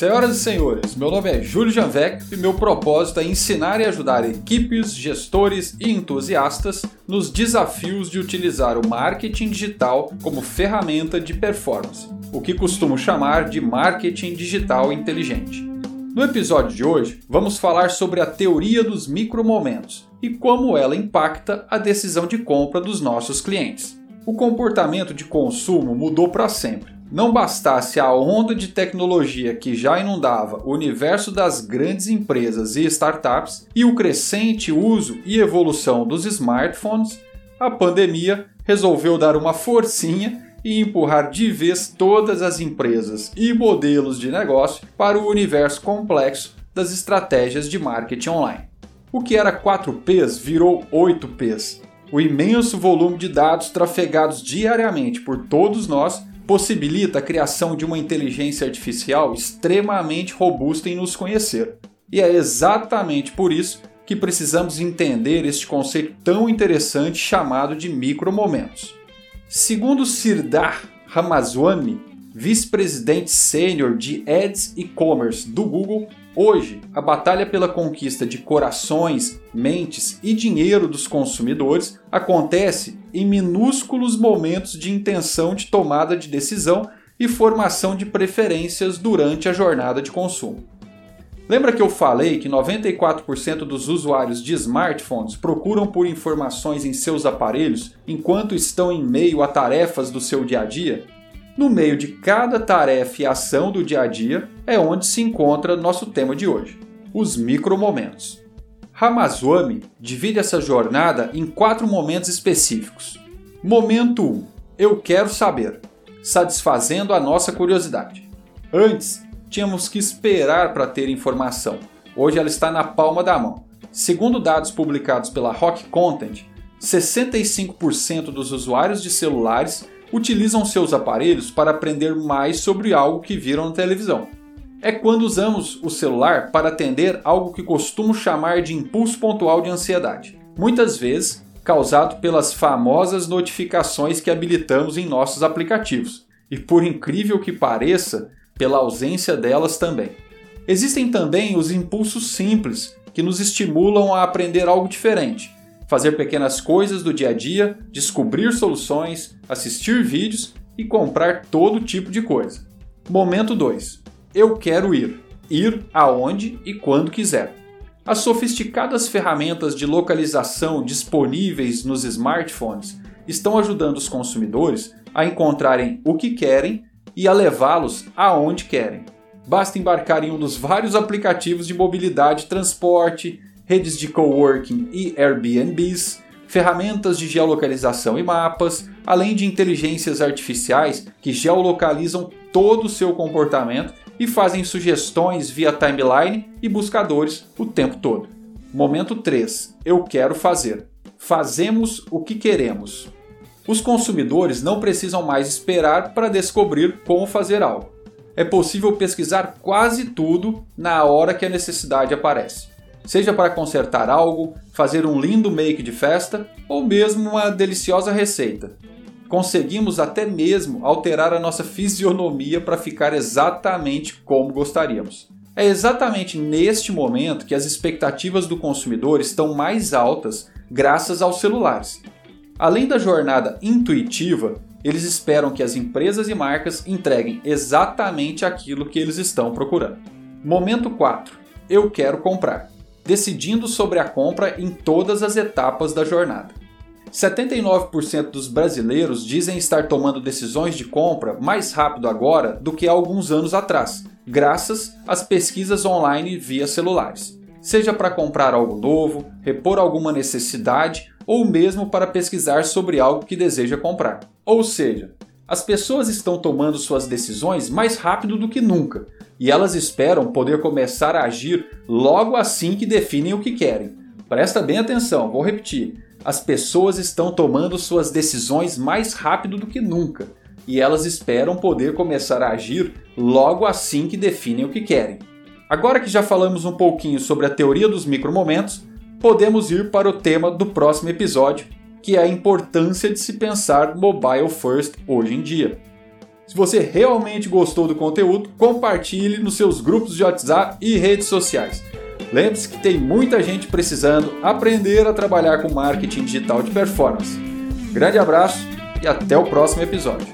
Senhoras e senhores, meu nome é Júlio Janvec e meu propósito é ensinar e ajudar equipes, gestores e entusiastas nos desafios de utilizar o marketing digital como ferramenta de performance, o que costumo chamar de marketing digital inteligente. No episódio de hoje, vamos falar sobre a teoria dos micromomentos e como ela impacta a decisão de compra dos nossos clientes. O comportamento de consumo mudou para sempre não bastasse a onda de tecnologia que já inundava o universo das grandes empresas e startups e o crescente uso e evolução dos smartphones, a pandemia resolveu dar uma forcinha e empurrar de vez todas as empresas e modelos de negócio para o universo complexo das estratégias de marketing online. O que era 4Ps virou 8Ps. O imenso volume de dados trafegados diariamente por todos nós possibilita a criação de uma inteligência artificial extremamente robusta em nos conhecer. E é exatamente por isso que precisamos entender este conceito tão interessante chamado de micromomentos. Segundo Sirdar Ramaswamy, vice-presidente sênior de Ads e Commerce do Google, Hoje, a batalha pela conquista de corações, mentes e dinheiro dos consumidores acontece em minúsculos momentos de intenção de tomada de decisão e formação de preferências durante a jornada de consumo. Lembra que eu falei que 94% dos usuários de smartphones procuram por informações em seus aparelhos enquanto estão em meio a tarefas do seu dia a dia? No meio de cada tarefa e ação do dia a dia é onde se encontra nosso tema de hoje, os micromomentos. Ramaswamy divide essa jornada em quatro momentos específicos. Momento 1. Eu quero saber, satisfazendo a nossa curiosidade. Antes, tínhamos que esperar para ter informação. Hoje ela está na palma da mão. Segundo dados publicados pela Rock Content, 65% dos usuários de celulares utilizam seus aparelhos para aprender mais sobre algo que viram na televisão. É quando usamos o celular para atender algo que costumo chamar de impulso pontual de ansiedade, muitas vezes causado pelas famosas notificações que habilitamos em nossos aplicativos, e por incrível que pareça, pela ausência delas também. Existem também os impulsos simples, que nos estimulam a aprender algo diferente, fazer pequenas coisas do dia a dia, descobrir soluções, assistir vídeos e comprar todo tipo de coisa. Momento 2. Eu quero ir. Ir aonde e quando quiser. As sofisticadas ferramentas de localização disponíveis nos smartphones estão ajudando os consumidores a encontrarem o que querem e a levá-los aonde querem. Basta embarcar em um dos vários aplicativos de mobilidade transporte, redes de coworking e Airbnbs, ferramentas de geolocalização e mapas, além de inteligências artificiais que geolocalizam todo o seu comportamento e fazem sugestões via timeline e buscadores o tempo todo. Momento 3. Eu quero fazer. Fazemos o que queremos. Os consumidores não precisam mais esperar para descobrir como fazer algo. É possível pesquisar quase tudo na hora que a necessidade aparece seja para consertar algo, fazer um lindo make de festa ou mesmo uma deliciosa receita. Conseguimos até mesmo alterar a nossa fisionomia para ficar exatamente como gostaríamos. É exatamente neste momento que as expectativas do consumidor estão mais altas graças aos celulares. Além da jornada intuitiva, eles esperam que as empresas e marcas entreguem exatamente aquilo que eles estão procurando. Momento 4. Eu quero comprar decidindo sobre a compra em todas as etapas da jornada. 79% dos brasileiros dizem estar tomando decisões de compra mais rápido agora do que há alguns anos atrás, graças às pesquisas online via celulares. Seja para comprar algo novo, repor alguma necessidade ou mesmo para pesquisar sobre algo que deseja comprar. Ou seja, as pessoas estão tomando suas decisões mais rápido do que nunca, e elas esperam poder começar a agir logo assim que definem o que querem. Presta bem atenção, vou repetir. As pessoas estão tomando suas decisões mais rápido do que nunca, e elas esperam poder começar a agir logo assim que definem o que querem. Agora que já falamos um pouquinho sobre a teoria dos micromomentos, podemos ir para o tema do próximo episódio, que é a importância de se pensar mobile first hoje em dia. Se você realmente gostou do conteúdo, compartilhe nos seus grupos de WhatsApp e redes sociais. Lembre-se que tem muita gente precisando aprender a trabalhar com marketing digital de performance. Grande abraço e até o próximo episódio.